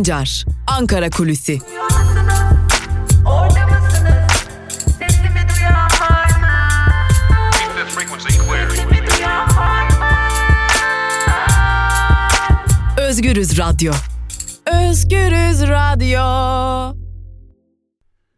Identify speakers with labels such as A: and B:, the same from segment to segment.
A: Sancar, Ankara Kulüsi. Özgürüz Radyo. Özgürüz Radyo.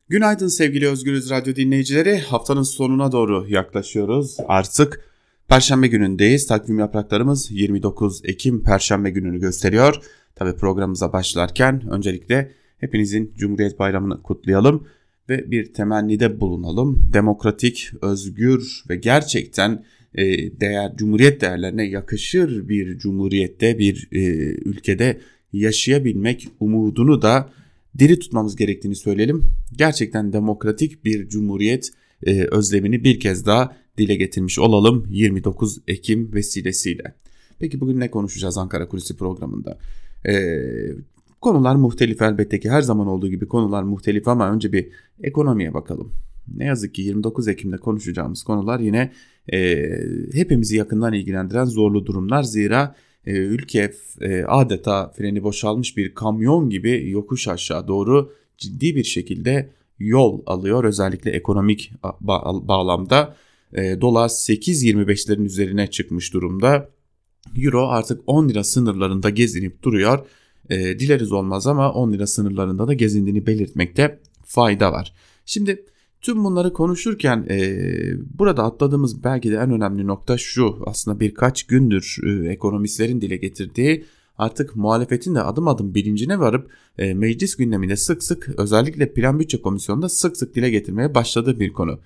B: Günaydın sevgili Özgürüz Radyo dinleyicileri. Haftanın sonuna doğru yaklaşıyoruz. Artık Perşembe günündeyiz. Takvim yapraklarımız 29 Ekim Perşembe gününü gösteriyor. Tabi programımıza başlarken öncelikle hepinizin Cumhuriyet Bayramı'nı kutlayalım ve bir temennide bulunalım. Demokratik, özgür ve gerçekten e, değer cumhuriyet değerlerine yakışır bir cumhuriyette, bir e, ülkede yaşayabilmek umudunu da diri tutmamız gerektiğini söyleyelim. Gerçekten demokratik bir cumhuriyet e, özlemini bir kez daha dile getirmiş olalım 29 Ekim vesilesiyle. Peki bugün ne konuşacağız Ankara Kulisi programında? Ee, konular muhtelif elbette ki her zaman olduğu gibi konular muhtelif ama önce bir ekonomiye bakalım. Ne yazık ki 29 Ekim'de konuşacağımız konular yine e, hepimizi yakından ilgilendiren zorlu durumlar. Zira e, ülke e, adeta freni boşalmış bir kamyon gibi yokuş aşağı doğru ciddi bir şekilde yol alıyor. Özellikle ekonomik ba- bağlamda e, dolar 8.25'lerin üzerine çıkmış durumda. Euro artık 10 lira sınırlarında gezinip duruyor. E, dileriz olmaz ama 10 lira sınırlarında da gezindiğini belirtmekte fayda var. Şimdi tüm bunları konuşurken e, burada atladığımız belki de en önemli nokta şu aslında birkaç gündür e, ekonomistlerin dile getirdiği artık muhalefetin de adım adım bilincine varıp e, meclis gündeminde sık sık özellikle plan bütçe komisyonunda sık sık dile getirmeye başladığı bir konu.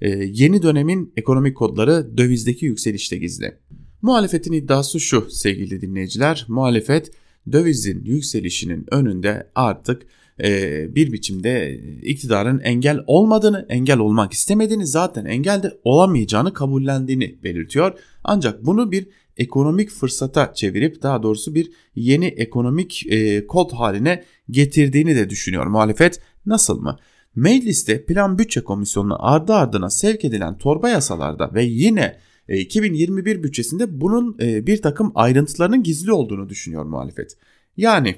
B: E, yeni dönemin ekonomik kodları dövizdeki yükselişte gizli. Muhalefetin iddiası şu sevgili dinleyiciler. Muhalefet dövizin yükselişinin önünde artık e, bir biçimde iktidarın engel olmadığını, engel olmak istemediğini zaten engelde olamayacağını kabullendiğini belirtiyor. Ancak bunu bir ekonomik fırsata çevirip daha doğrusu bir yeni ekonomik e, kod haline getirdiğini de düşünüyor muhalefet. Nasıl mı? Mecliste Plan Bütçe Komisyonu'na ardı ardına sevk edilen torba yasalarda ve yine 2021 e, bütçesinde bunun e, bir takım ayrıntılarının gizli olduğunu düşünüyor muhalefet. Yani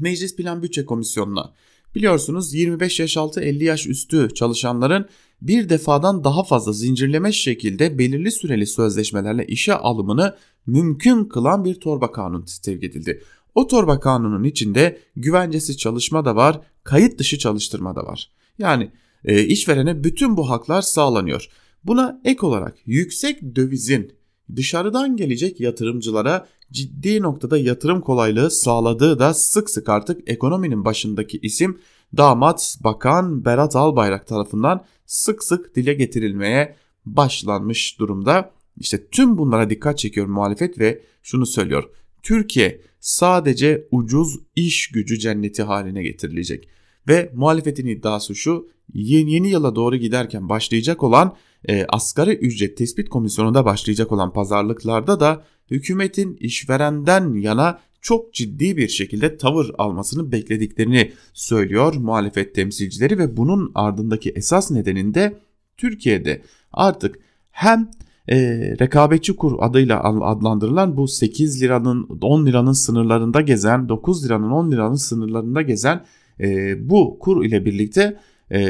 B: Meclis Plan Bütçe Komisyonu'na biliyorsunuz 25 yaş altı 50 yaş üstü çalışanların bir defadan daha fazla zincirleme şekilde belirli süreli sözleşmelerle işe alımını mümkün kılan bir torba kanun sevk edildi. O torba kanunun içinde güvencesi çalışma da var, kayıt dışı çalıştırma da var. Yani e, işverene bütün bu haklar sağlanıyor. Buna ek olarak yüksek dövizin dışarıdan gelecek yatırımcılara ciddi noktada yatırım kolaylığı sağladığı da sık sık artık ekonominin başındaki isim damat bakan Berat Albayrak tarafından sık sık dile getirilmeye başlanmış durumda. İşte tüm bunlara dikkat çekiyor muhalefet ve şunu söylüyor. Türkiye sadece ucuz iş gücü cenneti haline getirilecek. Ve muhalefetin iddiası şu yeni, yeni yıla doğru giderken başlayacak olan e, asgari ücret tespit komisyonunda başlayacak olan pazarlıklarda da hükümetin işverenden yana çok ciddi bir şekilde tavır almasını beklediklerini söylüyor muhalefet temsilcileri ve bunun ardındaki esas nedeninde Türkiye'de. Artık hem e, rekabetçi kur adıyla adlandırılan bu 8 liranın 10 liranın sınırlarında gezen 9 liranın 10 liranın sınırlarında gezen e, bu kur ile birlikte e,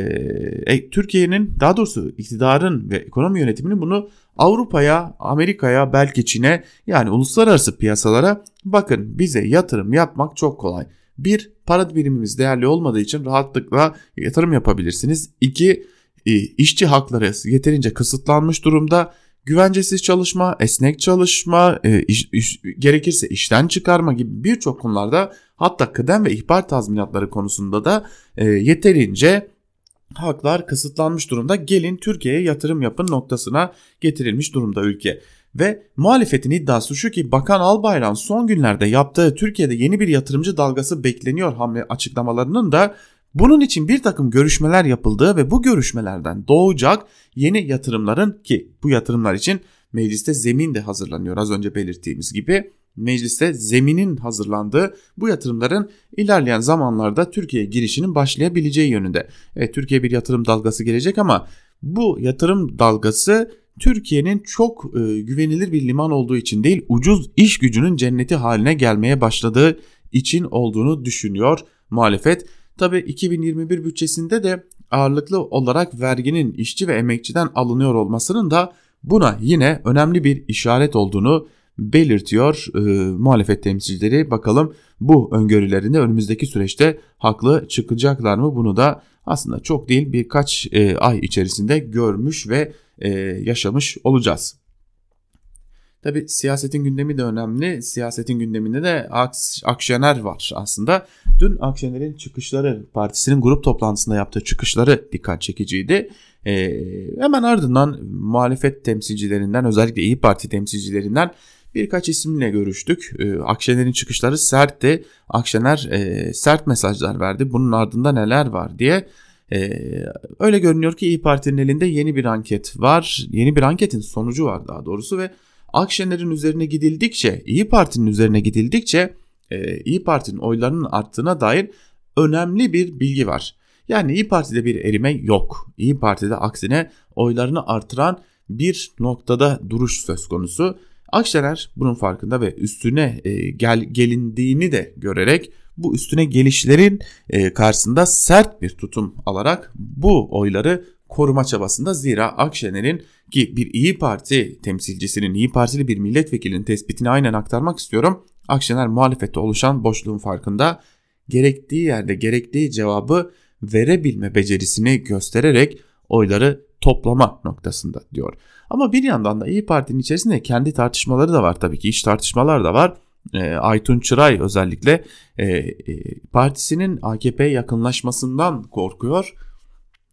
B: e, Türkiye'nin daha doğrusu iktidarın ve ekonomi yönetiminin bunu Avrupa'ya, Amerika'ya, belki Çin'e yani uluslararası piyasalara bakın bize yatırım yapmak çok kolay. Bir, para birimimiz değerli olmadığı için rahatlıkla yatırım yapabilirsiniz. İki, e, işçi hakları yeterince kısıtlanmış durumda. Güvencesiz çalışma, esnek çalışma, e, iş, iş, gerekirse işten çıkarma gibi birçok konularda hatta kıdem ve ihbar tazminatları konusunda da e, yeterince haklar kısıtlanmış durumda. Gelin Türkiye'ye yatırım yapın noktasına getirilmiş durumda ülke. Ve muhalefetin iddiası şu ki Bakan Albayrak'ın son günlerde yaptığı Türkiye'de yeni bir yatırımcı dalgası bekleniyor hamle açıklamalarının da bunun için bir takım görüşmeler yapıldığı ve bu görüşmelerden doğacak yeni yatırımların ki bu yatırımlar için mecliste zemin de hazırlanıyor az önce belirttiğimiz gibi mecliste zeminin hazırlandığı bu yatırımların ilerleyen zamanlarda Türkiye'ye girişinin başlayabileceği yönünde. Evet Türkiye bir yatırım dalgası gelecek ama bu yatırım dalgası Türkiye'nin çok e, güvenilir bir liman olduğu için değil ucuz iş gücünün cenneti haline gelmeye başladığı için olduğunu düşünüyor muhalefet. Tabi 2021 bütçesinde de ağırlıklı olarak verginin işçi ve emekçiden alınıyor olmasının da buna yine önemli bir işaret olduğunu belirtiyor e, muhalefet temsilcileri. Bakalım bu öngörülerinde önümüzdeki süreçte haklı çıkacaklar mı? Bunu da aslında çok değil birkaç e, ay içerisinde görmüş ve e, yaşamış olacağız. Tabi siyasetin gündemi de önemli. Siyasetin gündeminde de Akşener var aslında. Dün Akşener'in çıkışları, partisinin grup toplantısında yaptığı çıkışları dikkat çekiciydi. Ee, hemen ardından muhalefet temsilcilerinden özellikle İyi Parti temsilcilerinden birkaç isimle görüştük. Ee, Akşener'in çıkışları sertti. Akşener e, sert mesajlar verdi. Bunun ardında neler var diye. Ee, öyle görünüyor ki İyi Parti'nin elinde yeni bir anket var. Yeni bir anketin sonucu var daha doğrusu ve Akşener'in üzerine gidildikçe, İyi Parti'nin üzerine gidildikçe e, İyi Parti'nin oylarının arttığına dair önemli bir bilgi var. Yani İyi Parti'de bir erime yok. İyi Parti'de aksine oylarını artıran bir noktada duruş söz konusu. Akşener bunun farkında ve üstüne e, gel, gelindiğini de görerek bu üstüne gelişlerin e, karşısında sert bir tutum alarak bu oyları koruma çabasında zira Akşener'in ki bir İyi Parti temsilcisinin, İyi Partili bir milletvekilinin tespitini aynen aktarmak istiyorum. Akşener muhalefette oluşan boşluğun farkında gerektiği yerde gerektiği cevabı verebilme becerisini göstererek oyları toplama noktasında diyor. Ama bir yandan da İyi Parti'nin içerisinde kendi tartışmaları da var tabii ki iş tartışmalar da var. E, Aytun Çıray özellikle e, e, partisinin AKP yakınlaşmasından korkuyor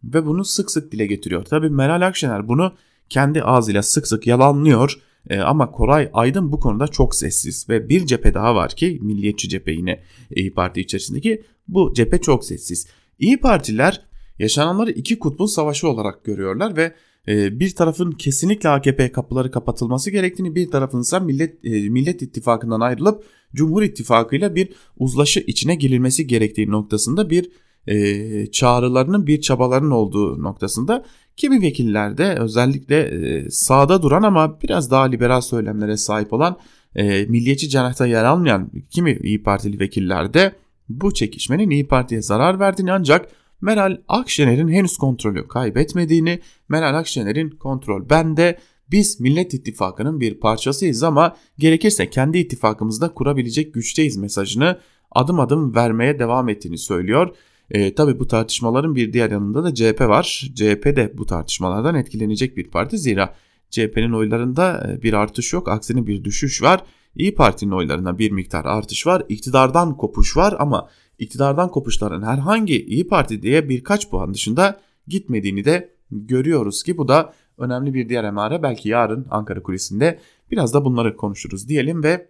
B: ve bunu sık sık dile getiriyor. Tabii Meral Akşener bunu kendi ağzıyla sık sık yalanlıyor e, ama Koray Aydın bu konuda çok sessiz ve bir cephe daha var ki milliyetçi cephe yine İyi Parti içerisindeki bu cephe çok sessiz. İyi Partiler yaşananları iki kutbun savaşı olarak görüyorlar ve e, bir tarafın kesinlikle AKP kapıları kapatılması gerektiğini bir tarafın ise Millet, e, Millet İttifakı'ndan ayrılıp Cumhur İttifakı'yla bir uzlaşı içine girilmesi gerektiği noktasında bir e, çağrılarının bir çabaların olduğu noktasında kimi vekillerde özellikle e, sağda duran ama biraz daha liberal söylemlere sahip olan e, milliyetçi cenahta yer almayan kimi İyi Partili vekillerde bu çekişmenin İyi Parti'ye zarar verdiğini ancak Meral Akşener'in henüz kontrolü kaybetmediğini, Meral Akşener'in kontrol bende, biz Millet İttifakı'nın bir parçasıyız ama gerekirse kendi ittifakımızda kurabilecek güçteyiz mesajını adım adım vermeye devam ettiğini söylüyor. E, tabii bu tartışmaların bir diğer yanında da CHP var. CHP de bu tartışmalardan etkilenecek bir parti. Zira CHP'nin oylarında e, bir artış yok. Aksine bir düşüş var. İyi Parti'nin oylarında bir miktar artış var. İktidardan kopuş var ama iktidardan kopuşların herhangi İyi Parti diye birkaç puan dışında gitmediğini de görüyoruz ki bu da önemli bir diğer emare. Belki yarın Ankara kulisinde biraz da bunları konuşuruz diyelim ve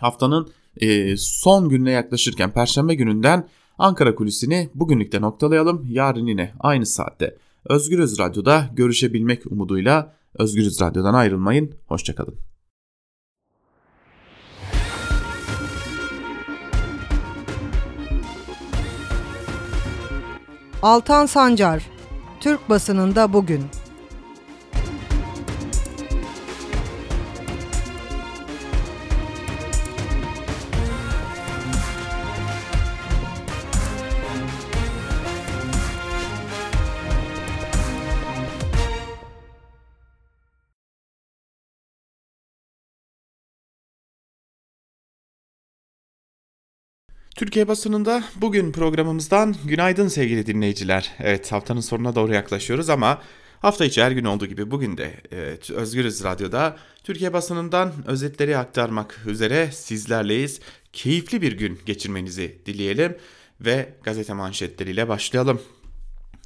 B: haftanın e, son gününe yaklaşırken Perşembe gününden Ankara kulisini bugünlükte noktalayalım. Yarın yine aynı saatte Özgürüz Radyo'da görüşebilmek umuduyla Özgürüz Radyo'dan ayrılmayın. Hoşçakalın.
C: Altan Sancar, Türk basınında bugün.
B: Türkiye basınında bugün programımızdan günaydın sevgili dinleyiciler. Evet haftanın sonuna doğru yaklaşıyoruz ama hafta içi her gün olduğu gibi bugün de evet, Özgürüz Radyo'da Türkiye basınından özetleri aktarmak üzere sizlerleyiz. Keyifli bir gün geçirmenizi dileyelim ve gazete manşetleriyle başlayalım.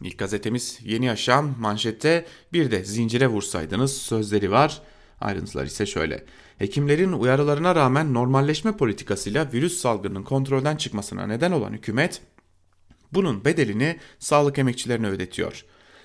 B: İlk gazetemiz Yeni Yaşam manşette bir de zincire vursaydınız sözleri var. Ayrıntılar ise şöyle. Hekimlerin uyarılarına rağmen normalleşme politikasıyla virüs salgının kontrolden çıkmasına neden olan hükümet bunun bedelini sağlık emekçilerine ödetiyor.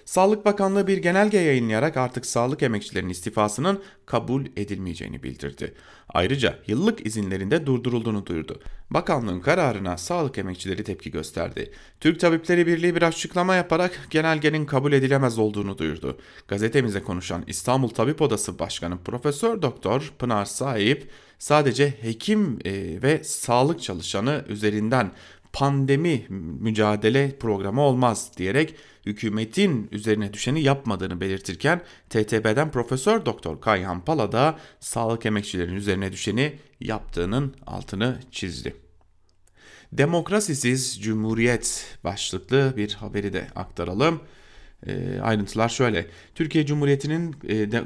B: Sağlık Bakanlığı bir genelge yayınlayarak artık sağlık emekçilerinin istifasının kabul edilmeyeceğini bildirdi. Ayrıca yıllık izinlerinde durdurulduğunu duyurdu. Bakanlığın kararına sağlık emekçileri tepki gösterdi. Türk Tabipleri Birliği bir açıklama yaparak genelgenin kabul edilemez olduğunu duyurdu. Gazetemize konuşan İstanbul Tabip Odası Başkanı Profesör Doktor Pınar Sahip sadece hekim e, ve sağlık çalışanı üzerinden pandemi mücadele programı olmaz diyerek hükümetin üzerine düşeni yapmadığını belirtirken TTB'den Profesör Doktor Kayhan Pala da sağlık emekçilerinin üzerine düşeni yaptığının altını çizdi. Demokrasisiz Cumhuriyet başlıklı bir haberi de aktaralım. E, ayrıntılar şöyle. Türkiye Cumhuriyeti'nin e, de,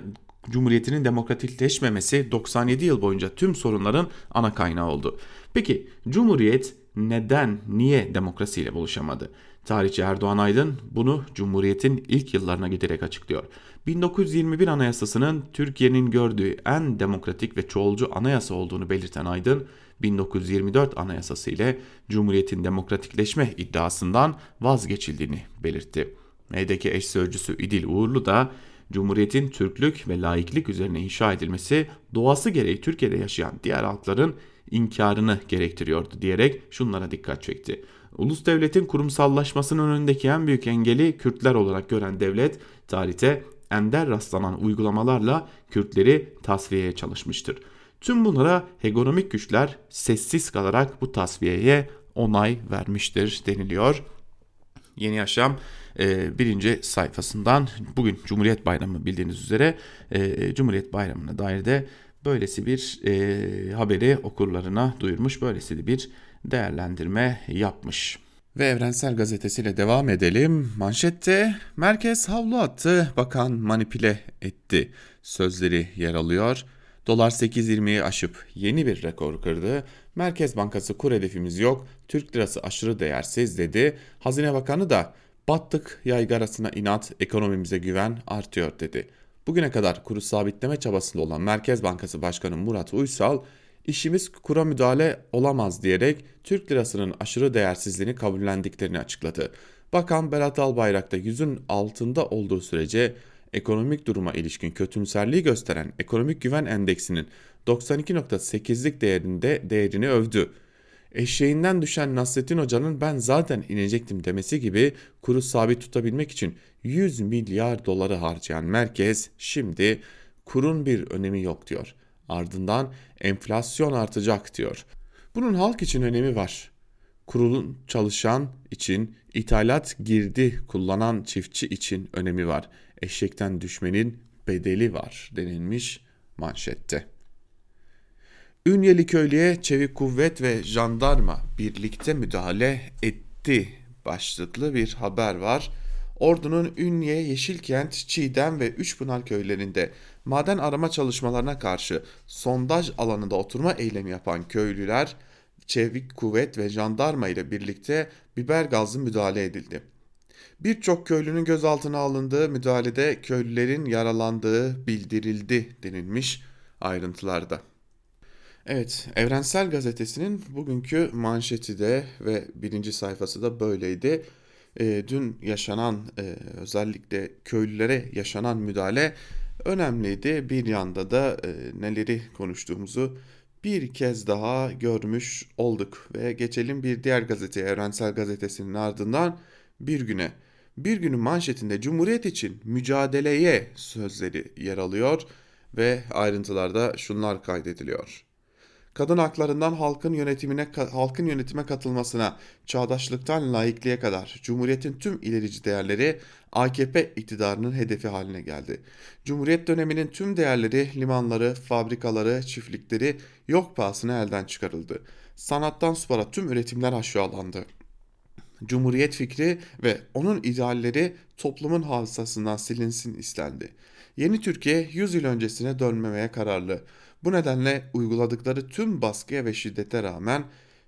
B: Cumhuriyeti'nin demokratikleşmemesi 97 yıl boyunca tüm sorunların ana kaynağı oldu. Peki Cumhuriyet neden, niye demokrasiyle buluşamadı? Tarihçi Erdoğan Aydın bunu Cumhuriyet'in ilk yıllarına giderek açıklıyor. 1921 Anayasası'nın Türkiye'nin gördüğü en demokratik ve çoğulcu anayasa olduğunu belirten Aydın, 1924 Anayasası ile Cumhuriyet'in demokratikleşme iddiasından vazgeçildiğini belirtti. MDK eş sözcüsü İdil Uğurlu da Cumhuriyetin Türklük ve laiklik üzerine inşa edilmesi doğası gereği Türkiye'de yaşayan diğer halkların inkarını gerektiriyordu diyerek şunlara dikkat çekti. Ulus devletin kurumsallaşmasının önündeki en büyük engeli Kürtler olarak gören devlet tarihte ender rastlanan uygulamalarla Kürtleri tasfiyeye çalışmıştır. Tüm bunlara hegemonik güçler sessiz kalarak bu tasfiyeye onay vermiştir deniliyor. Yeni Yaşam e, birinci sayfasından bugün Cumhuriyet Bayramı bildiğiniz üzere e, Cumhuriyet Bayramı'na dair de böylesi bir e, haberi okurlarına duyurmuş. Böylesi bir değerlendirme yapmış. Ve Evrensel Gazetesi ile devam edelim. Manşette merkez havlu attı, bakan manipüle etti sözleri yer alıyor. Dolar 8.20'yi aşıp yeni bir rekor kırdı. Merkez Bankası kur hedefimiz yok, Türk lirası aşırı değersiz dedi. Hazine Bakanı da battık yaygarasına inat, ekonomimize güven artıyor dedi. Bugüne kadar kuru sabitleme çabasında olan Merkez Bankası Başkanı Murat Uysal, işimiz kura müdahale olamaz diyerek Türk lirasının aşırı değersizliğini kabullendiklerini açıkladı. Bakan Berat Albayrak da yüzün altında olduğu sürece ekonomik duruma ilişkin kötümserliği gösteren ekonomik güven endeksinin 92.8'lik değerinde değerini övdü. Eşeğinden düşen Nasrettin Hoca'nın ben zaten inecektim demesi gibi kuru sabit tutabilmek için 100 milyar doları harcayan merkez şimdi kurun bir önemi yok diyor. Ardından enflasyon artacak diyor. Bunun halk için önemi var. Kurulun çalışan için, ithalat girdi kullanan çiftçi için önemi var. Eşekten düşmenin bedeli var denilmiş manşette. Ünyeli köylüye çevik kuvvet ve jandarma birlikte müdahale etti başlıklı bir haber var. Ordunun Ünye, Yeşilkent, Çiğdem ve Üçpınar köylerinde maden arama çalışmalarına karşı sondaj alanında oturma eylemi yapan köylüler çevik kuvvet ve jandarma ile birlikte biber gazlı müdahale edildi. Birçok köylünün gözaltına alındığı müdahalede köylülerin yaralandığı bildirildi denilmiş ayrıntılarda. Evet, Evrensel Gazetesi'nin bugünkü manşeti de ve birinci sayfası da böyleydi. E, dün yaşanan e, özellikle köylülere yaşanan müdahale önemliydi. Bir yanda da e, neleri konuştuğumuzu bir kez daha görmüş olduk. Ve geçelim bir diğer gazete Evrensel Gazetesi'nin ardından bir güne. Bir günün manşetinde Cumhuriyet için mücadeleye sözleri yer alıyor ve ayrıntılarda şunlar kaydediliyor kadın haklarından halkın yönetimine halkın yönetime katılmasına, çağdaşlıktan laikliğe kadar Cumhuriyet'in tüm ilerici değerleri AKP iktidarının hedefi haline geldi. Cumhuriyet döneminin tüm değerleri, limanları, fabrikaları, çiftlikleri yok pahasına elden çıkarıldı. Sanattan spora tüm üretimler aşağılandı. Cumhuriyet fikri ve onun idealleri toplumun hafızasından silinsin istendi. Yeni Türkiye 100 yıl öncesine dönmemeye kararlı. Bu nedenle uyguladıkları tüm baskıya ve şiddete rağmen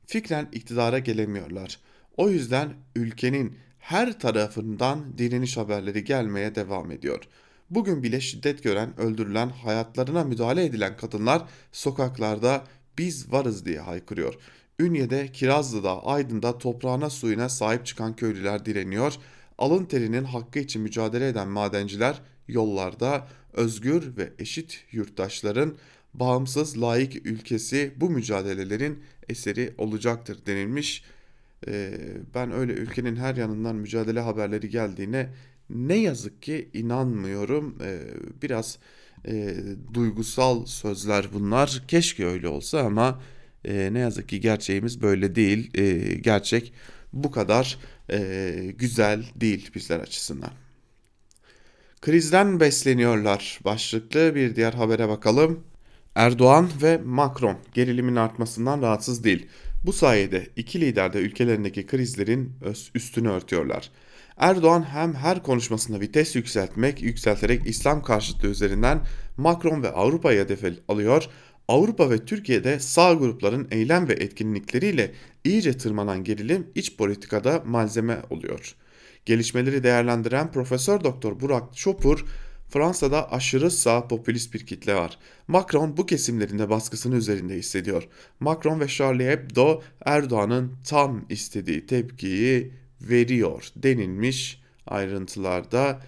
B: fikren iktidara gelemiyorlar. O yüzden ülkenin her tarafından direniş haberleri gelmeye devam ediyor. Bugün bile şiddet gören, öldürülen, hayatlarına müdahale edilen kadınlar sokaklarda biz varız diye haykırıyor. Ünye'de, Kirazlı'da, Aydın'da toprağına suyuna sahip çıkan köylüler direniyor. alın terinin hakkı için mücadele eden madenciler yollarda özgür ve eşit yurttaşların bağımsız layık ülkesi bu mücadelelerin eseri olacaktır denilmiş. Ee, ben öyle ülkenin her yanından mücadele haberleri geldiğine ne yazık ki inanmıyorum. Ee, biraz e, duygusal sözler bunlar. Keşke öyle olsa ama e, ne yazık ki gerçeğimiz böyle değil. E, gerçek bu kadar e, güzel değil bizler açısından. Krizden besleniyorlar başlıklı bir diğer habere bakalım. Erdoğan ve Macron gerilimin artmasından rahatsız değil. Bu sayede iki lider de ülkelerindeki krizlerin üstünü örtüyorlar. Erdoğan hem her konuşmasında vites yükseltmek, yükselterek İslam karşıtlığı üzerinden Macron ve Avrupa'yı hedef alıyor. Avrupa ve Türkiye'de sağ grupların eylem ve etkinlikleriyle iyice tırmanan gerilim iç politikada malzeme oluyor. Gelişmeleri değerlendiren Profesör Doktor Burak Çopur, Fransa'da aşırı sağ popülist bir kitle var. Macron bu kesimlerinde baskısını üzerinde hissediyor. Macron ve Charlie Hebdo Erdoğan'ın tam istediği tepkiyi veriyor denilmiş ayrıntılarda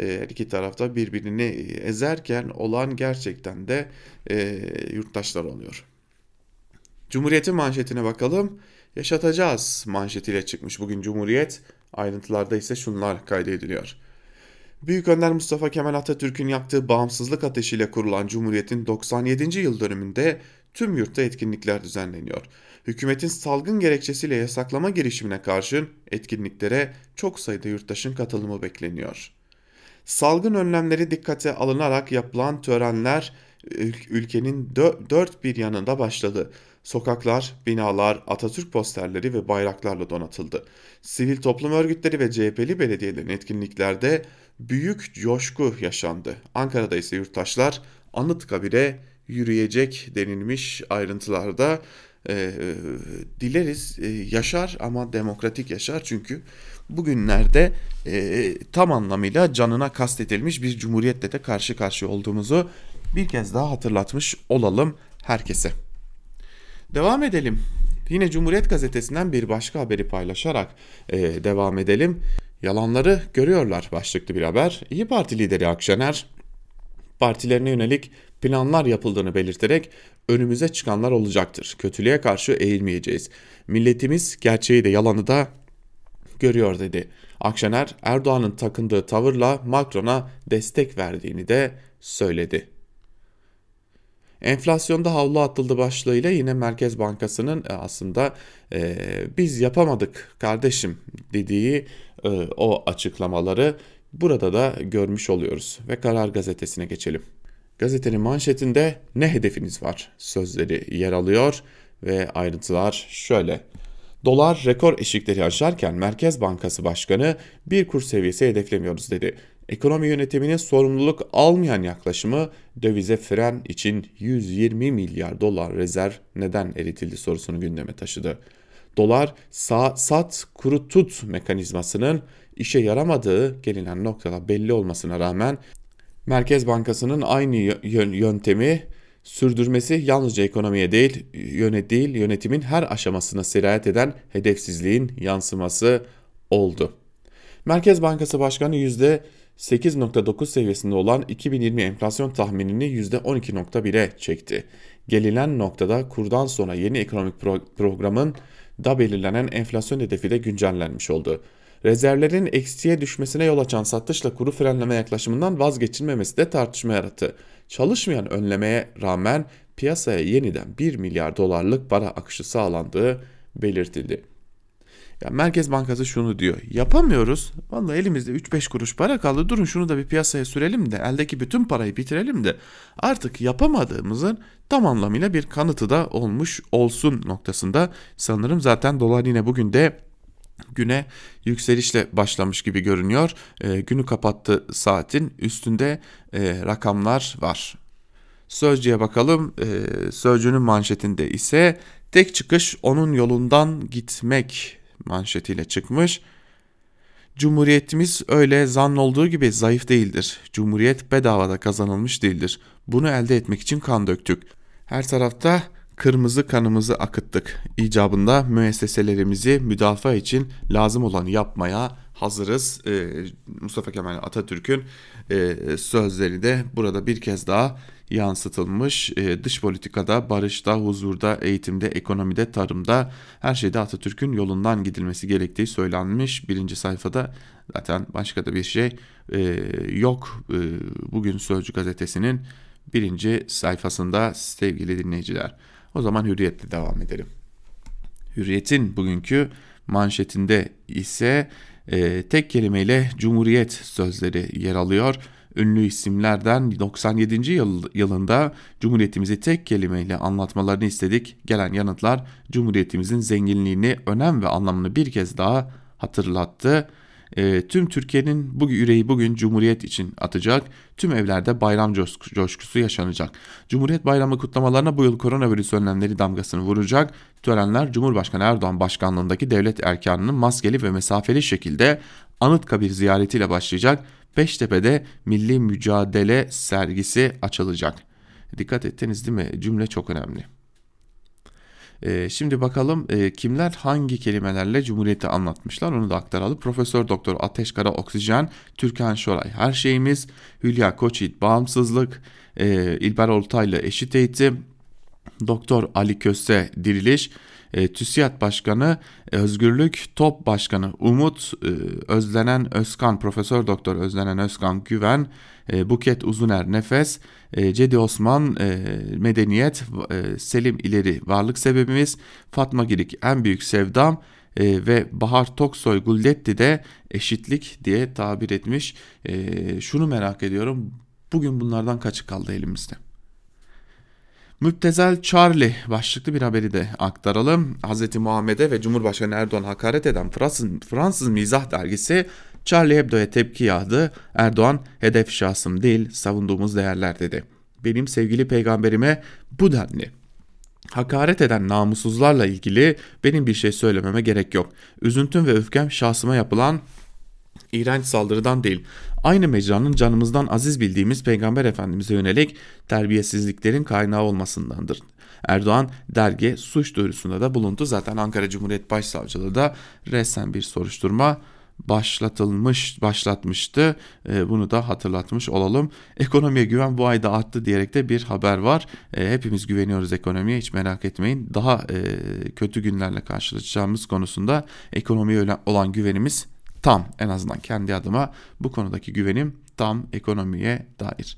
B: e, her iki tarafta birbirini ezerken olan gerçekten de e, yurttaşlar oluyor. Cumhuriyet'in manşetine bakalım. Yaşatacağız manşetiyle çıkmış bugün Cumhuriyet. Ayrıntılarda ise şunlar kaydediliyor. Büyük Önder Mustafa Kemal Atatürk'ün yaktığı bağımsızlık ateşiyle kurulan Cumhuriyet'in 97. yıl dönümünde tüm yurtta etkinlikler düzenleniyor. Hükümetin salgın gerekçesiyle yasaklama girişimine karşın etkinliklere çok sayıda yurttaşın katılımı bekleniyor. Salgın önlemleri dikkate alınarak yapılan törenler ülkenin dört bir yanında başladı. Sokaklar, binalar, Atatürk posterleri ve bayraklarla donatıldı. Sivil toplum örgütleri ve CHP'li belediyelerin etkinliklerde büyük coşku yaşandı. Ankara'da ise yurttaşlar Anıtkabir'e yürüyecek denilmiş ayrıntılarda e, dileriz e, yaşar ama demokratik yaşar çünkü bugünlerde e, tam anlamıyla canına kastetılmiş bir cumhuriyetle de karşı karşıya olduğumuzu bir kez daha hatırlatmış olalım herkese. Devam edelim. Yine Cumhuriyet Gazetesi'nden bir başka haberi paylaşarak e, devam edelim. Yalanları görüyorlar başlıklı bir haber. İyi Parti lideri Akşener partilerine yönelik planlar yapıldığını belirterek önümüze çıkanlar olacaktır. Kötülüğe karşı eğilmeyeceğiz. Milletimiz gerçeği de yalanı da görüyor dedi. Akşener Erdoğan'ın takındığı tavırla Macron'a destek verdiğini de söyledi. Enflasyonda havlu atıldı başlığıyla yine Merkez Bankası'nın e, aslında e, biz yapamadık kardeşim dediği e, o açıklamaları burada da görmüş oluyoruz. Ve Karar Gazetesi'ne geçelim. Gazetenin manşetinde ne hedefiniz var sözleri yer alıyor ve ayrıntılar şöyle. Dolar rekor eşikleri aşarken Merkez Bankası Başkanı bir kur seviyesi hedeflemiyoruz dedi. Ekonomi yönetiminin sorumluluk almayan yaklaşımı dövize fren için 120 milyar dolar rezerv neden eritildi sorusunu gündeme taşıdı. Dolar sağ, sat kuru tut mekanizmasının işe yaramadığı gelinen noktada belli olmasına rağmen Merkez Bankası'nın aynı yöntemi sürdürmesi yalnızca ekonomiye değil, yönet değil yönetimin her aşamasına sirayet eden hedefsizliğin yansıması oldu. Merkez Bankası Başkanı %8.9 seviyesinde olan 2020 enflasyon tahminini %12.1'e çekti. Gelinen noktada kurdan sonra yeni ekonomik pro programın da belirlenen enflasyon hedefi de güncellenmiş oldu. Rezervlerin eksiye düşmesine yol açan satışla kuru frenleme yaklaşımından vazgeçilmemesi de tartışma yarattı. Çalışmayan önlemeye rağmen piyasaya yeniden 1 milyar dolarlık para akışı sağlandığı belirtildi. Ya Merkez Bankası şunu diyor. Yapamıyoruz. Vallahi elimizde 3-5 kuruş para kaldı. Durun şunu da bir piyasaya sürelim de eldeki bütün parayı bitirelim de artık yapamadığımızın tam anlamıyla bir kanıtı da olmuş olsun noktasında. Sanırım zaten dolar yine bugün de güne yükselişle başlamış gibi görünüyor. E, günü kapattı saatin üstünde e, rakamlar var. Sözcüye bakalım. E, sözcünün manşetinde ise tek çıkış onun yolundan gitmek manşetiyle çıkmış. Cumhuriyetimiz öyle zannolduğu gibi zayıf değildir. Cumhuriyet bedavada kazanılmış değildir. Bunu elde etmek için kan döktük. Her tarafta kırmızı kanımızı akıttık. İcabında müesseselerimizi müdafaa için lazım olanı yapmaya hazırız. E, Mustafa Kemal Atatürk'ün e, sözleri de burada bir kez daha yansıtılmış. E, dış politikada, barışta, huzurda, eğitimde, ekonomide, tarımda her şeyde Atatürk'ün yolundan gidilmesi gerektiği söylenmiş. Birinci sayfada zaten başka da bir şey e, yok. E, bugün Sözcü gazetesinin birinci sayfasında sevgili dinleyiciler. O zaman hürriyetle devam edelim. Hürriyet'in bugünkü manşetinde ise e, tek kelimeyle Cumhuriyet sözleri yer alıyor. Ünlü isimlerden 97. Yıl, yılında Cumhuriyetimizi tek kelimeyle anlatmalarını istedik. Gelen yanıtlar Cumhuriyetimizin zenginliğini, önem ve anlamını bir kez daha hatırlattı. E, tüm Türkiye'nin bu yüreği bugün Cumhuriyet için atacak. Tüm evlerde bayram coşkusu yaşanacak. Cumhuriyet Bayramı kutlamalarına bu yıl koronavirüs önlemleri damgasını vuracak. Törenler Cumhurbaşkanı Erdoğan başkanlığındaki devlet erkanının maskeli ve mesafeli şekilde Anıtkabir ziyaretiyle başlayacak. Beştepe'de Milli Mücadele sergisi açılacak. Dikkat ettiniz değil mi? Cümle çok önemli. E, şimdi bakalım e, kimler hangi kelimelerle Cumhuriyeti anlatmışlar onu da aktaralım. Profesör Doktor Ateşkara Oksijen, Türkan Şoray Her Şeyimiz, Hülya Koçyiğit Bağımsızlık, e, İlber Oltaylı Eşit Eğitim, Doktor Ali Köse Diriliş, e, TÜSİAD Başkanı e, Özgürlük Top Başkanı Umut e, Özlenen Özkan Profesör Doktor Özlenen Özkan Güven e, Buket Uzuner Nefes e, Cedi Osman e, Medeniyet e, Selim İleri Varlık Sebebimiz Fatma Girik En Büyük Sevdam e, ve Bahar Toksoy Gulletti de eşitlik diye tabir etmiş. E, şunu merak ediyorum bugün bunlardan kaçı kaldı elimizde? Müptezel Charlie başlıklı bir haberi de aktaralım. Hz. Muhammed'e ve Cumhurbaşkanı Erdoğan hakaret eden Fransız, Fransız mizah dergisi Charlie Hebdo'ya tepki yağdı. Erdoğan hedef şahsım değil savunduğumuz değerler dedi. Benim sevgili peygamberime bu denli Hakaret eden namussuzlarla ilgili benim bir şey söylememe gerek yok. Üzüntüm ve öfkem şahsıma yapılan iğrenç saldırıdan değil, aynı mecranın canımızdan aziz bildiğimiz Peygamber Efendimiz'e yönelik terbiyesizliklerin kaynağı olmasındandır. Erdoğan dergi suç duyurusunda da bulundu. Zaten Ankara Cumhuriyet Başsavcılığı da resen bir soruşturma başlatılmış başlatmıştı. E, bunu da hatırlatmış olalım. Ekonomiye güven bu ayda arttı diyerek de bir haber var. E, hepimiz güveniyoruz ekonomiye hiç merak etmeyin. Daha e, kötü günlerle karşılaşacağımız konusunda ekonomiye olan güvenimiz tam en azından kendi adıma bu konudaki güvenim tam ekonomiye dair.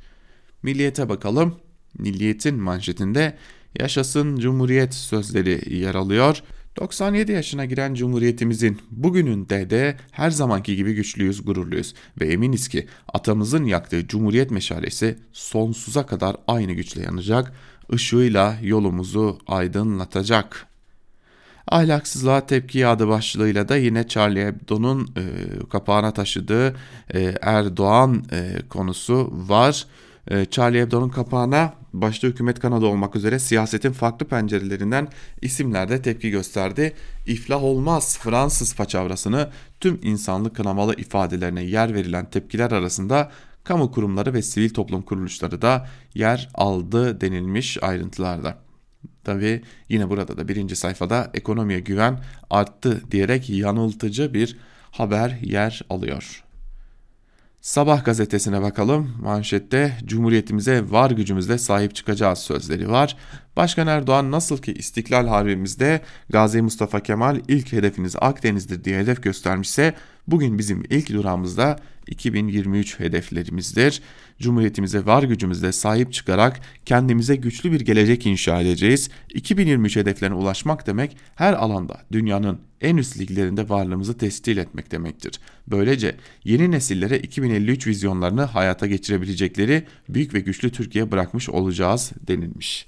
B: Milliyete bakalım. Milliyetin manşetinde yaşasın cumhuriyet sözleri yer alıyor. 97 yaşına giren Cumhuriyetimizin bugününde de her zamanki gibi güçlüyüz, gururluyuz ve eminiz ki atamızın yaktığı Cumhuriyet meşalesi sonsuza kadar aynı güçle yanacak, ışığıyla yolumuzu aydınlatacak. Ahlaksızlığa tepki yağdı başlığıyla da yine Charlie Hebdo'nun e, kapağına taşıdığı e, Erdoğan e, konusu var. E, Charlie Hebdo'nun kapağına başta hükümet kanadı olmak üzere siyasetin farklı pencerelerinden isimler de tepki gösterdi. İflah olmaz Fransız paçavrasını tüm insanlık kınamalı ifadelerine yer verilen tepkiler arasında kamu kurumları ve sivil toplum kuruluşları da yer aldı denilmiş ayrıntılarda. Tabi yine burada da birinci sayfada ekonomiye güven arttı diyerek yanıltıcı bir haber yer alıyor. Sabah gazetesine bakalım. Manşette Cumhuriyetimize var gücümüzle sahip çıkacağız sözleri var. Başkan Erdoğan nasıl ki İstiklal Harbimizde Gazi Mustafa Kemal ilk hedefiniz Akdeniz'dir diye hedef göstermişse bugün bizim ilk durağımızda 2023 hedeflerimizdir. Cumhuriyetimize var gücümüzle sahip çıkarak kendimize güçlü bir gelecek inşa edeceğiz. 2023 hedeflerine ulaşmak demek her alanda dünyanın en üst liglerinde varlığımızı tescil etmek demektir. Böylece yeni nesillere 2053 vizyonlarını hayata geçirebilecekleri büyük ve güçlü Türkiye bırakmış olacağız denilmiş.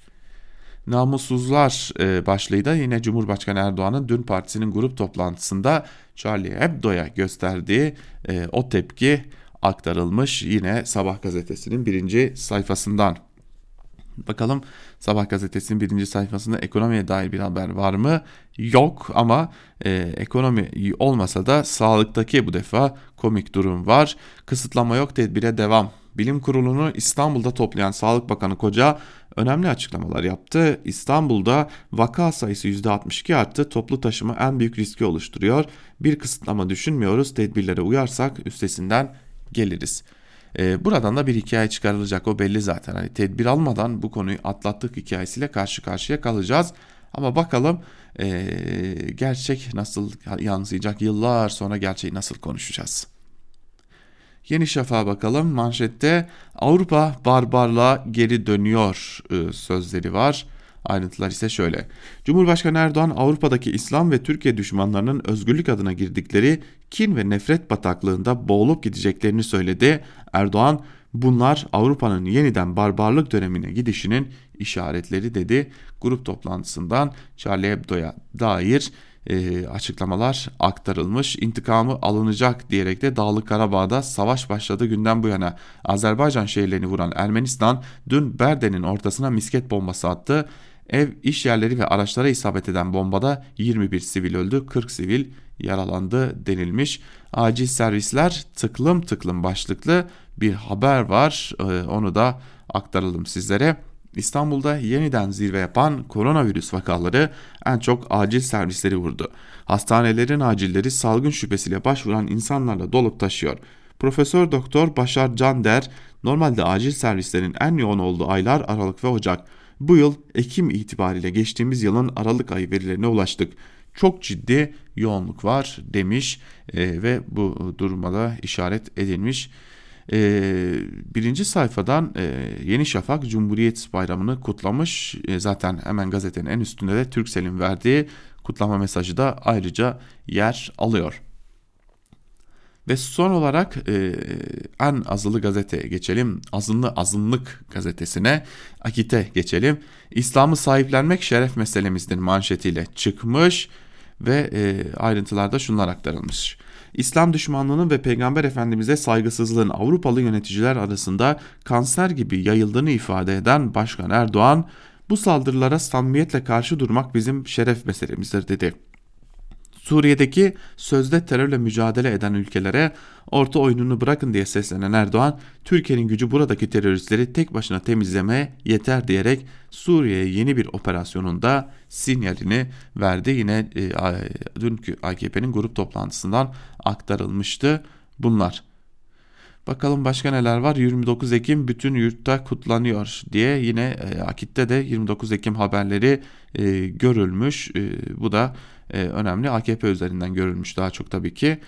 B: Namussuzlar başlığı da yine Cumhurbaşkanı Erdoğan'ın dün partisinin grup toplantısında Charlie Hebdo'ya gösterdiği e, o tepki aktarılmış yine Sabah gazetesinin birinci sayfasından. Bakalım Sabah gazetesinin birinci sayfasında ekonomiye dair bir haber var mı? Yok ama e, ekonomi olmasa da sağlıktaki bu defa komik durum var. Kısıtlama yok tedbire devam. Bilim kurulunu İstanbul'da toplayan Sağlık Bakanı Koca önemli açıklamalar yaptı. İstanbul'da vaka sayısı %62 arttı. Toplu taşıma en büyük riski oluşturuyor. Bir kısıtlama düşünmüyoruz. Tedbirlere uyarsak üstesinden geliriz. Ee, buradan da bir hikaye çıkarılacak o belli zaten. Hani tedbir almadan bu konuyu atlattık hikayesiyle karşı karşıya kalacağız. Ama bakalım e, gerçek nasıl yansıyacak yıllar sonra gerçeği nasıl konuşacağız. Yeni Şafak'a bakalım manşette Avrupa barbarlığa geri dönüyor e, sözleri var. Ayrıntılar ise şöyle. Cumhurbaşkanı Erdoğan Avrupa'daki İslam ve Türkiye düşmanlarının özgürlük adına girdikleri kin ve nefret bataklığında boğulup gideceklerini söyledi. Erdoğan bunlar Avrupa'nın yeniden barbarlık dönemine gidişinin işaretleri dedi. Grup toplantısından Charlie Hebdo'ya dair e, açıklamalar aktarılmış. İntikamı alınacak diyerek de Dağlık Karabağ'da savaş başladı günden bu yana. Azerbaycan şehirlerini vuran Ermenistan dün Berde'nin ortasına misket bombası attı. Ev, iş yerleri ve araçlara isabet eden bombada 21 sivil öldü, 40 sivil yaralandı denilmiş. Acil servisler tıklım tıklım başlıklı bir haber var. Ee, onu da aktaralım sizlere. İstanbul'da yeniden zirve yapan koronavirüs vakaları en çok acil servisleri vurdu. Hastanelerin acilleri salgın şüphesiyle başvuran insanlarla dolup taşıyor. Profesör Doktor Başar Cander normalde acil servislerin en yoğun olduğu aylar Aralık ve Ocak. Bu yıl Ekim itibariyle geçtiğimiz yılın Aralık ayı verilerine ulaştık. Çok ciddi yoğunluk var demiş e, ve bu duruma da işaret edilmiş. E, birinci sayfadan e, Yeni Şafak Cumhuriyet Bayramı'nı kutlamış. E, zaten hemen gazetenin en üstünde de Türksel'in verdiği kutlama mesajı da ayrıca yer alıyor. Ve son olarak e, en azılı gazeteye geçelim. Azınlı azınlık gazetesine Akit'e geçelim. İslam'ı sahiplenmek şeref meselemizdir manşetiyle çıkmış ve e, ayrıntılarda şunlar aktarılmış. İslam düşmanlığının ve Peygamber Efendimiz'e saygısızlığın Avrupalı yöneticiler arasında kanser gibi yayıldığını ifade eden Başkan Erdoğan, bu saldırılara samimiyetle karşı durmak bizim şeref meselemizdir dedi. Suriye'deki sözde terörle mücadele eden ülkelere orta oyununu bırakın diye seslenen Erdoğan, Türkiye'nin gücü buradaki teröristleri tek başına temizlemeye yeter diyerek Suriye'ye yeni bir operasyonunda sinyalini verdi. Yine e, dünkü AKP'nin grup toplantısından aktarılmıştı bunlar. Bakalım başka neler var? 29 Ekim bütün yurtta kutlanıyor diye yine e, Akit'te de 29 Ekim haberleri e, görülmüş. E, bu da e, önemli. AKP üzerinden görülmüş daha çok tabii ki.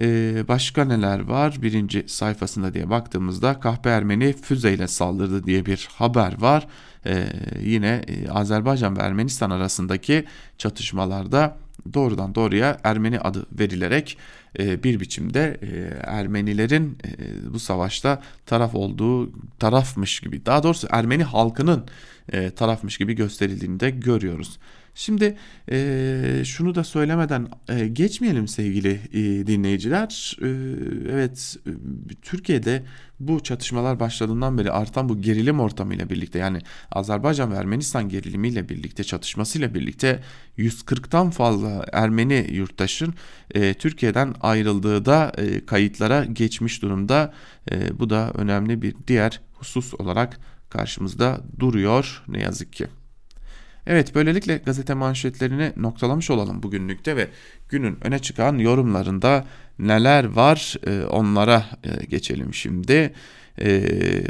B: E, başka neler var? Birinci sayfasında diye baktığımızda kahpe Ermeni füzeyle saldırdı diye bir haber var. E, yine e, Azerbaycan ve Ermenistan arasındaki çatışmalarda doğrudan doğruya Ermeni adı verilerek bir biçimde e, Ermenilerin e, bu savaşta taraf olduğu tarafmış gibi daha doğrusu Ermeni halkının e, tarafmış gibi gösterildiğini de görüyoruz. Şimdi e, şunu da söylemeden e, geçmeyelim sevgili e, dinleyiciler. E, evet e, Türkiye'de bu çatışmalar başladığından beri artan bu gerilim ortamıyla birlikte yani Azerbaycan ve Ermenistan gerilimiyle birlikte çatışmasıyla birlikte 140'tan fazla Ermeni yurttaşın e, Türkiye'den ayrıldığı da e, kayıtlara geçmiş durumda. E, bu da önemli bir diğer husus olarak karşımızda duruyor ne yazık ki. Evet böylelikle gazete manşetlerini noktalamış olalım bugünlükte ve günün öne çıkan yorumlarında neler var e, onlara e, geçelim şimdi. E,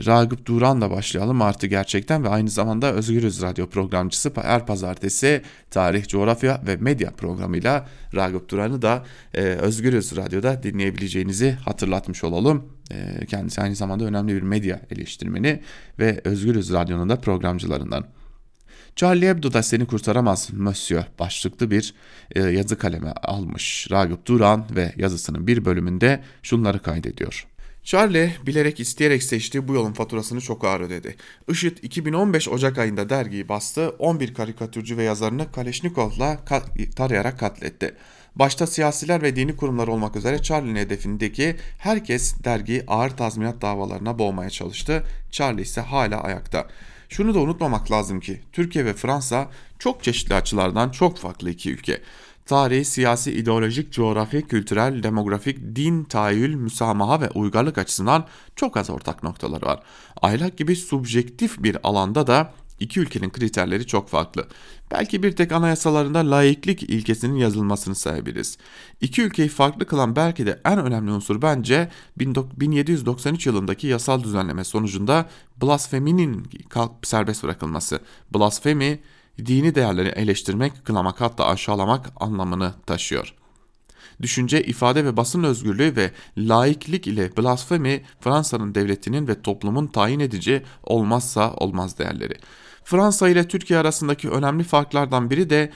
B: Ragıp Duran'la başlayalım artı gerçekten ve aynı zamanda Özgürüz Radyo programcısı her pazartesi tarih, coğrafya ve medya programıyla Ragıp Duran'ı da e, Özgürüz Radyo'da dinleyebileceğinizi hatırlatmış olalım. E, kendisi aynı zamanda önemli bir medya eleştirmeni ve Özgürüz Radyo'nun da programcılarından. Charlie Hebdo da seni kurtaramaz Monsieur başlıklı bir e, yazı kaleme almış Ragıp Duran ve yazısının bir bölümünde şunları kaydediyor. Charlie bilerek isteyerek seçtiği bu yolun faturasını çok ağır ödedi. IŞİD 2015 Ocak ayında dergiyi bastı, 11 karikatürcü ve yazarını Kaleşnikov'la ka- tarayarak katletti. Başta siyasiler ve dini kurumlar olmak üzere Charlie'nin hedefindeki herkes dergiyi ağır tazminat davalarına boğmaya çalıştı. Charlie ise hala ayakta. Şunu da unutmamak lazım ki Türkiye ve Fransa çok çeşitli açılardan çok farklı iki ülke. Tarihi, siyasi, ideolojik, coğrafi, kültürel, demografik, din, tahayyül, müsamaha ve uygarlık açısından çok az ortak noktaları var. Ahlak gibi subjektif bir alanda da İki ülkenin kriterleri çok farklı. Belki bir tek anayasalarında laiklik ilkesinin yazılmasını sayabiliriz. İki ülkeyi farklı kılan belki de en önemli unsur bence 1793 yılındaki yasal düzenleme sonucunda blasfeminin serbest bırakılması. Blasfemi dini değerleri eleştirmek, kınamak hatta aşağılamak anlamını taşıyor. Düşünce, ifade ve basın özgürlüğü ve laiklik ile blasfemi Fransa'nın devletinin ve toplumun tayin edici olmazsa olmaz değerleri. Fransa ile Türkiye arasındaki önemli farklardan biri de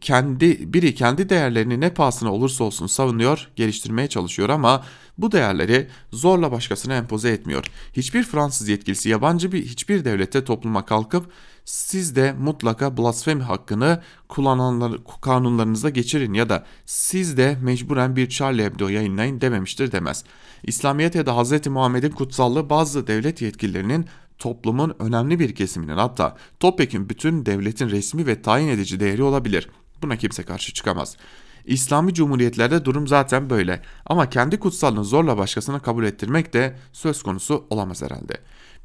B: kendi biri kendi değerlerini ne pahasına olursa olsun savunuyor, geliştirmeye çalışıyor ama bu değerleri zorla başkasına empoze etmiyor. Hiçbir Fransız yetkilisi yabancı bir hiçbir devlette topluma kalkıp siz de mutlaka blasfemi hakkını kullananlar kanunlarınıza geçirin ya da siz de mecburen bir Charlie Hebdo yayınlayın dememiştir demez. İslamiyet ya da Hz. Muhammed'in kutsallığı bazı devlet yetkililerinin toplumun önemli bir kesiminin hatta topyekun bütün devletin resmi ve tayin edici değeri olabilir. Buna kimse karşı çıkamaz. İslami cumhuriyetlerde durum zaten böyle ama kendi kutsallığını zorla başkasına kabul ettirmek de söz konusu olamaz herhalde.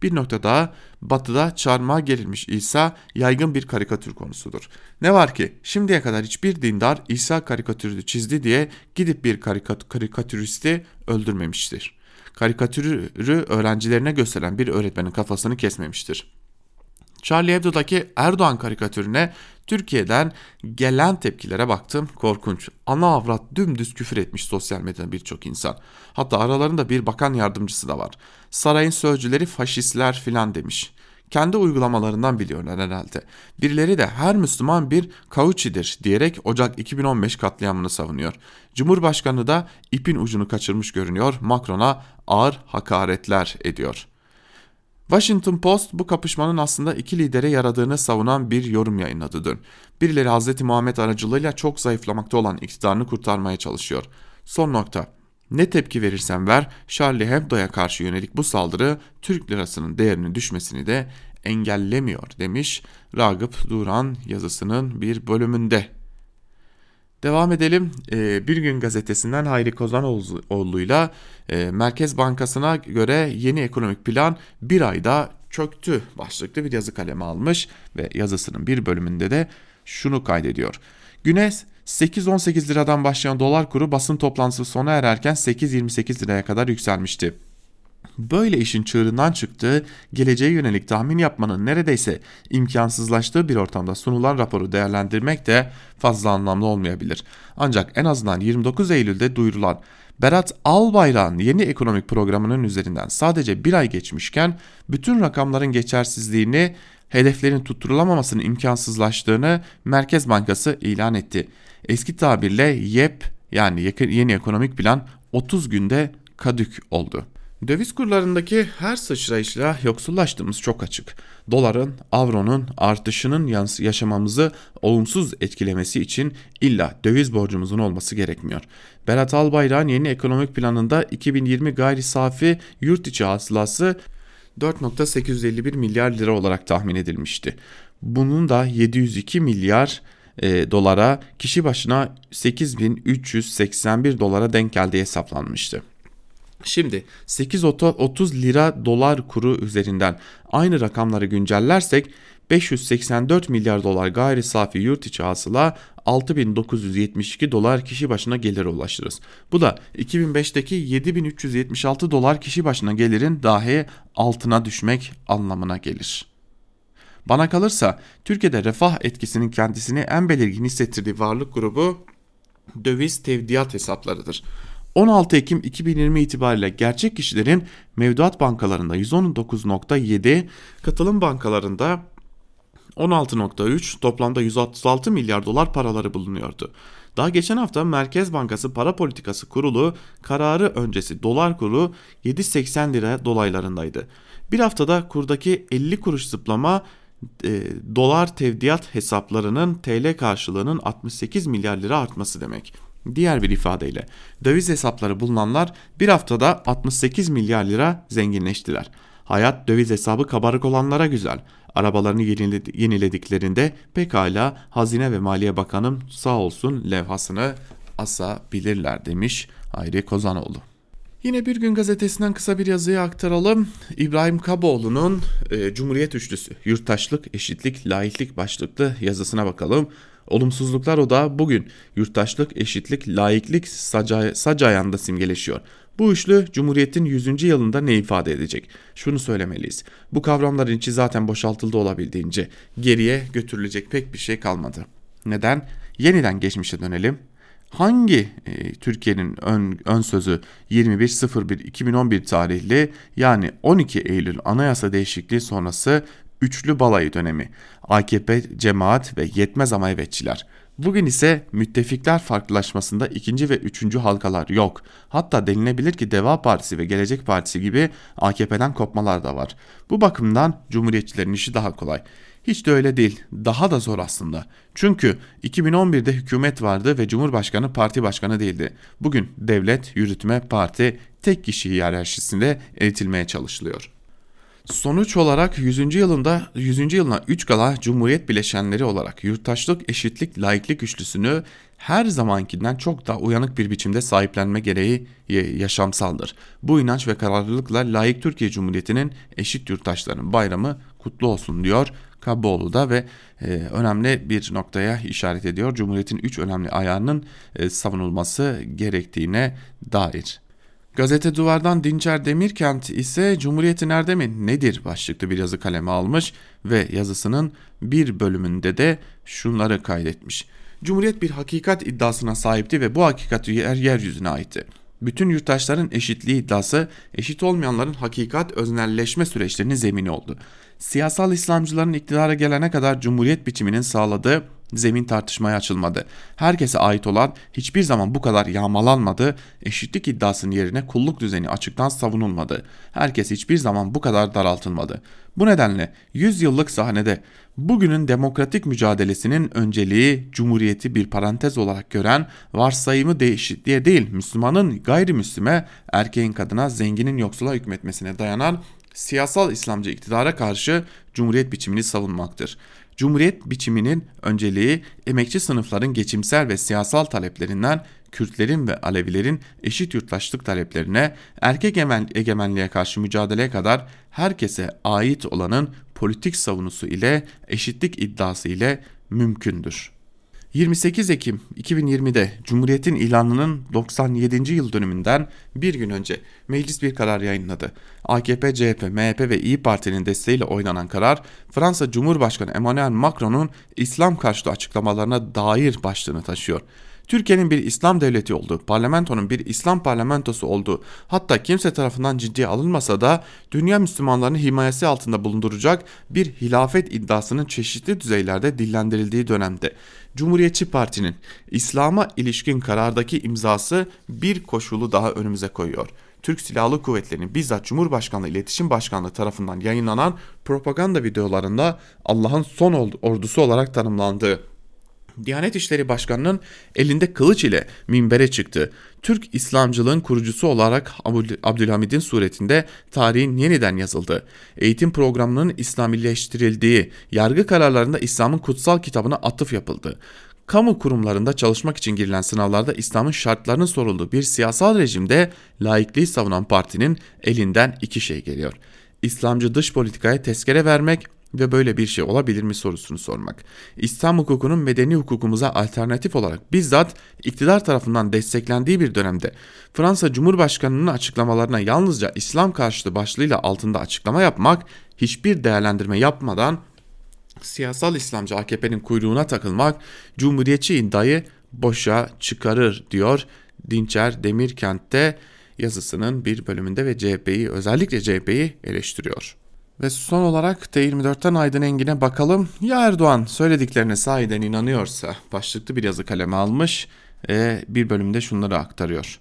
B: Bir nokta daha batıda çarmıha gerilmiş İsa yaygın bir karikatür konusudur. Ne var ki şimdiye kadar hiçbir dindar İsa karikatürü çizdi diye gidip bir karikat karikatüristi öldürmemiştir. Karikatürü öğrencilerine gösteren bir öğretmenin kafasını kesmemiştir. Charlie Hebdo'daki Erdoğan karikatürüne Türkiye'den gelen tepkilere baktım korkunç. Ana avrat dümdüz küfür etmiş sosyal medyada birçok insan. Hatta aralarında bir bakan yardımcısı da var. Sarayın sözcüleri faşistler filan demiş. Kendi uygulamalarından biliyorlar herhalde. Birileri de her Müslüman bir kauçidir diyerek Ocak 2015 katliamını savunuyor. Cumhurbaşkanı da ipin ucunu kaçırmış görünüyor. Macron'a ağır hakaretler ediyor.'' Washington Post bu kapışmanın aslında iki lidere yaradığını savunan bir yorum yayınladı dün. Birileri Hz. Muhammed aracılığıyla çok zayıflamakta olan iktidarını kurtarmaya çalışıyor. Son nokta. Ne tepki verirsen ver Charlie Hebdo'ya karşı yönelik bu saldırı Türk lirasının değerinin düşmesini de engellemiyor demiş Ragıp Duran yazısının bir bölümünde. Devam edelim. Ee, bir gün gazetesinden Hayri Kozanoğlu'yla e, Merkez Bankası'na göre yeni ekonomik plan bir ayda çöktü başlıklı bir yazı kalemi almış ve yazısının bir bölümünde de şunu kaydediyor. Güne 8-18 liradan başlayan dolar kuru basın toplantısı sona ererken 8-28 liraya kadar yükselmişti böyle işin çığırından çıktığı, geleceğe yönelik tahmin yapmanın neredeyse imkansızlaştığı bir ortamda sunulan raporu değerlendirmek de fazla anlamlı olmayabilir. Ancak en azından 29 Eylül'de duyurulan Berat Albayrak'ın yeni ekonomik programının üzerinden sadece bir ay geçmişken bütün rakamların geçersizliğini, hedeflerin tutturulamamasının imkansızlaştığını Merkez Bankası ilan etti. Eski tabirle YEP yani yeni ekonomik plan 30 günde kadük oldu. Döviz kurlarındaki her sıçrayışla yoksullaştığımız çok açık. Doların, avronun artışının yaşamamızı olumsuz etkilemesi için illa döviz borcumuzun olması gerekmiyor. Berat Albayrak'ın yeni ekonomik planında 2020 gayri safi yurt içi hasılası 4.851 milyar lira olarak tahmin edilmişti. Bunun da 702 milyar e, dolara kişi başına 8381 dolara denk geldiği hesaplanmıştı. Şimdi 8.30 lira dolar kuru üzerinden aynı rakamları güncellersek 584 milyar dolar gayri safi yurt içi hasıla 6972 dolar kişi başına gelire ulaşırız. Bu da 2005'teki 7376 dolar kişi başına gelirin dahi altına düşmek anlamına gelir. Bana kalırsa Türkiye'de refah etkisinin kendisini en belirgin hissettirdiği varlık grubu döviz tevdiat hesaplarıdır. 16 Ekim 2020 itibariyle gerçek kişilerin mevduat bankalarında 119.7, katılım bankalarında 16.3 toplamda 136 milyar dolar paraları bulunuyordu. Daha geçen hafta Merkez Bankası Para Politikası Kurulu kararı öncesi dolar kuru 7.80 lira dolaylarındaydı. Bir haftada kurdaki 50 kuruş zıplama e, dolar tevdiat hesaplarının TL karşılığının 68 milyar lira artması demek. Diğer bir ifadeyle döviz hesapları bulunanlar bir haftada 68 milyar lira zenginleştiler. Hayat döviz hesabı kabarık olanlara güzel. Arabalarını yenilediklerinde pekala Hazine ve Maliye Bakanım sağ olsun levhasını asabilirler demiş Hayri Kozanoğlu. Yine bir gün gazetesinden kısa bir yazıyı aktaralım. İbrahim Kaboğlu'nun e, Cumhuriyet Üçlüsü, Yurttaşlık, Eşitlik, Laiklik başlıklı yazısına bakalım. Olumsuzluklar odağı bugün yurttaşlık, eşitlik, laiklik sac, sac ayağında simgeleşiyor. Bu üçlü Cumhuriyet'in 100. yılında ne ifade edecek? Şunu söylemeliyiz. Bu kavramların içi zaten boşaltıldı olabildiğince. Geriye götürülecek pek bir şey kalmadı. Neden? Yeniden geçmişe dönelim. Hangi e, Türkiye'nin ön, ön sözü 21.01.2011 tarihli yani 12 Eylül anayasa değişikliği sonrası üçlü balayı dönemi. AKP, cemaat ve yetmez ama evetçiler. Bugün ise müttefikler farklılaşmasında ikinci ve üçüncü halkalar yok. Hatta denilebilir ki Deva Partisi ve Gelecek Partisi gibi AKP'den kopmalar da var. Bu bakımdan Cumhuriyetçilerin işi daha kolay. Hiç de öyle değil. Daha da zor aslında. Çünkü 2011'de hükümet vardı ve Cumhurbaşkanı parti başkanı değildi. Bugün devlet, yürütme, parti tek kişi hiyerarşisinde eğitilmeye çalışılıyor. Sonuç olarak 100. yılında 100. yılına 3 gala Cumhuriyet bileşenleri olarak yurttaşlık, eşitlik, laiklik üçlüsünü her zamankinden çok daha uyanık bir biçimde sahiplenme gereği yaşamsaldır. Bu inanç ve kararlılıkla layık Türkiye Cumhuriyeti'nin eşit yurttaşlarının bayramı kutlu olsun diyor Kaboğlu'da ve e, önemli bir noktaya işaret ediyor. Cumhuriyet'in 3 önemli ayağının e, savunulması gerektiğine dair. Gazete Duvar'dan Dinçer Demirkent ise Cumhuriyeti nerede mi nedir başlıklı bir yazı kaleme almış ve yazısının bir bölümünde de şunları kaydetmiş. Cumhuriyet bir hakikat iddiasına sahipti ve bu hakikat yer yeryüzüne aitti. Bütün yurttaşların eşitliği iddiası eşit olmayanların hakikat öznelleşme süreçlerinin zemini oldu. Siyasal İslamcıların iktidara gelene kadar cumhuriyet biçiminin sağladığı zemin tartışmaya açılmadı. Herkese ait olan hiçbir zaman bu kadar yağmalanmadı, eşitlik iddiasının yerine kulluk düzeni açıktan savunulmadı. Herkes hiçbir zaman bu kadar daraltılmadı. Bu nedenle 100 yıllık sahnede bugünün demokratik mücadelesinin önceliği cumhuriyeti bir parantez olarak gören varsayımı değişikliğe değil Müslümanın gayrimüslime, erkeğin kadına, zenginin yoksula hükmetmesine dayanan siyasal İslamcı iktidara karşı cumhuriyet biçimini savunmaktır. Cumhuriyet biçiminin önceliği emekçi sınıfların geçimsel ve siyasal taleplerinden Kürtlerin ve Alevilerin eşit yurttaşlık taleplerine, erkek egemenliğe karşı mücadeleye kadar herkese ait olanın politik savunusu ile eşitlik iddiası ile mümkündür. 28 Ekim 2020'de Cumhuriyet'in ilanının 97. yıl dönümünden bir gün önce meclis bir karar yayınladı. AKP, CHP, MHP ve İyi Parti'nin desteğiyle oynanan karar Fransa Cumhurbaşkanı Emmanuel Macron'un İslam karşıtı açıklamalarına dair başlığını taşıyor. Türkiye'nin bir İslam devleti olduğu, parlamentonun bir İslam parlamentosu olduğu, hatta kimse tarafından ciddiye alınmasa da dünya Müslümanlarını himayesi altında bulunduracak bir hilafet iddiasının çeşitli düzeylerde dillendirildiği dönemde. Cumhuriyetçi Parti'nin İslam'a ilişkin karardaki imzası bir koşulu daha önümüze koyuyor. Türk Silahlı Kuvvetleri'nin bizzat Cumhurbaşkanlığı İletişim Başkanlığı tarafından yayınlanan propaganda videolarında Allah'ın son ordusu olarak tanımlandığı Diyanet İşleri Başkanı'nın elinde kılıç ile minbere çıktı. Türk İslamcılığın kurucusu olarak Abdülhamid'in suretinde tarihin yeniden yazıldı. Eğitim programının İslamileştirildiği, yargı kararlarında İslam'ın kutsal kitabına atıf yapıldı. Kamu kurumlarında çalışmak için girilen sınavlarda İslam'ın şartlarının sorulduğu bir siyasal rejimde laikliği savunan partinin elinden iki şey geliyor. İslamcı dış politikaya tezkere vermek ve böyle bir şey olabilir mi sorusunu sormak. İslam hukukunun medeni hukukumuza alternatif olarak bizzat iktidar tarafından desteklendiği bir dönemde Fransa Cumhurbaşkanı'nın açıklamalarına yalnızca İslam karşıtı başlığıyla altında açıklama yapmak, hiçbir değerlendirme yapmadan siyasal İslamcı AKP'nin kuyruğuna takılmak Cumhuriyetçi iddiayı boşa çıkarır diyor Dinçer Demirkent'te yazısının bir bölümünde ve CHP'yi özellikle CHP'yi eleştiriyor. Ve son olarak T24'ten Aydın Engin'e bakalım. Ya Erdoğan söylediklerine sahiden inanıyorsa başlıklı bir yazı kaleme almış ve bir bölümde şunları aktarıyor.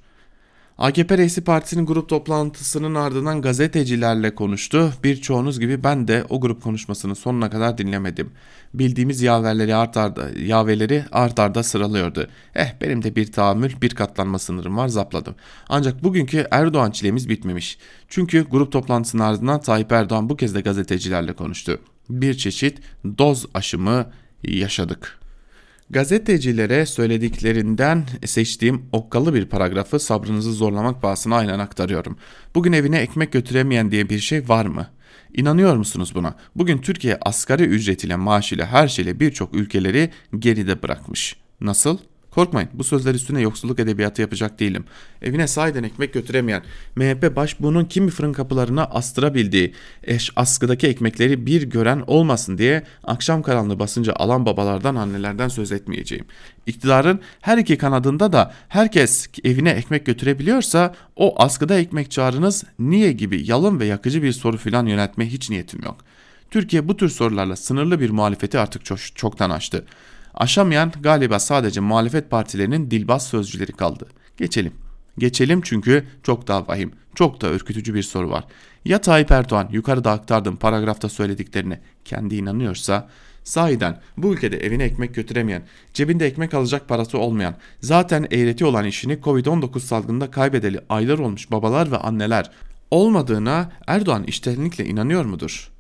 B: AKP Reisi Partisi'nin grup toplantısının ardından gazetecilerle konuştu. Birçoğunuz gibi ben de o grup konuşmasını sonuna kadar dinlemedim. Bildiğimiz yaverleri art arda, yaveleri art arda sıralıyordu. Eh benim de bir tahammül bir katlanma sınırım var zapladım. Ancak bugünkü Erdoğan çilemiz bitmemiş. Çünkü grup toplantısının ardından Tayyip Erdoğan bu kez de gazetecilerle konuştu. Bir çeşit doz aşımı yaşadık. Gazetecilere söylediklerinden seçtiğim okkalı bir paragrafı sabrınızı zorlamak pahasına aynen aktarıyorum. Bugün evine ekmek götüremeyen diye bir şey var mı? İnanıyor musunuz buna? Bugün Türkiye asgari ücretiyle maaşıyla her şeyle birçok ülkeleri geride bırakmış. Nasıl? Korkmayın bu sözler üstüne yoksulluk edebiyatı yapacak değilim. Evine sahiden ekmek götüremeyen, MHP başbuğunun kimi fırın kapılarına astırabildiği, eş askıdaki ekmekleri bir gören olmasın diye akşam karanlığı basınca alan babalardan annelerden söz etmeyeceğim. İktidarın her iki kanadında da herkes evine ekmek götürebiliyorsa o askıda ekmek çağrınız niye gibi yalın ve yakıcı bir soru filan yöneltmeye hiç niyetim yok. Türkiye bu tür sorularla sınırlı bir muhalefeti artık çok, çoktan aştı. Aşamayan galiba sadece muhalefet partilerinin dilbaz sözcüleri kaldı. Geçelim. Geçelim çünkü çok daha vahim, çok da ürkütücü bir soru var. Ya Tayyip Erdoğan yukarıda aktardığım paragrafta söylediklerine kendi inanıyorsa Sahiden bu ülkede evine ekmek götüremeyen, cebinde ekmek alacak parası olmayan, zaten eğreti olan işini Covid-19 salgında kaybedeli aylar olmuş babalar ve anneler olmadığına Erdoğan iştenlikle inanıyor mudur?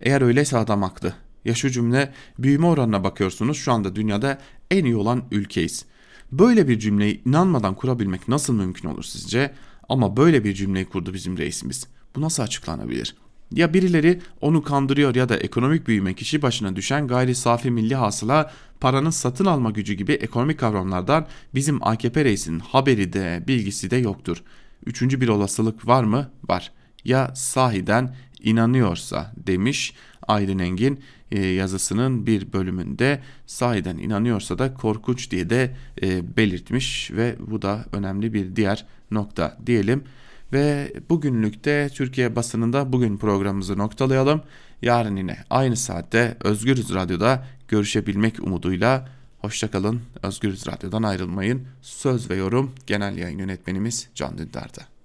B: Eğer öyleyse adam haklı. Ya şu cümle büyüme oranına bakıyorsunuz şu anda dünyada en iyi olan ülkeyiz. Böyle bir cümleyi inanmadan kurabilmek nasıl mümkün olur sizce? Ama böyle bir cümleyi kurdu bizim reisimiz. Bu nasıl açıklanabilir? Ya birileri onu kandırıyor ya da ekonomik büyüme kişi başına düşen gayri safi milli hasıla paranın satın alma gücü gibi ekonomik kavramlardan bizim AKP reisinin haberi de bilgisi de yoktur. Üçüncü bir olasılık var mı? Var. Ya sahiden inanıyorsa demiş Aydın Engin yazısının bir bölümünde sahiden inanıyorsa da korkunç diye de e, belirtmiş ve bu da önemli bir diğer nokta diyelim. Ve bugünlükte Türkiye basınında bugün programımızı noktalayalım. Yarın yine aynı saatte Özgürüz Radyo'da görüşebilmek umuduyla hoşçakalın. Özgürüz Radyo'dan ayrılmayın. Söz ve yorum genel yayın yönetmenimiz Can Dündar'da.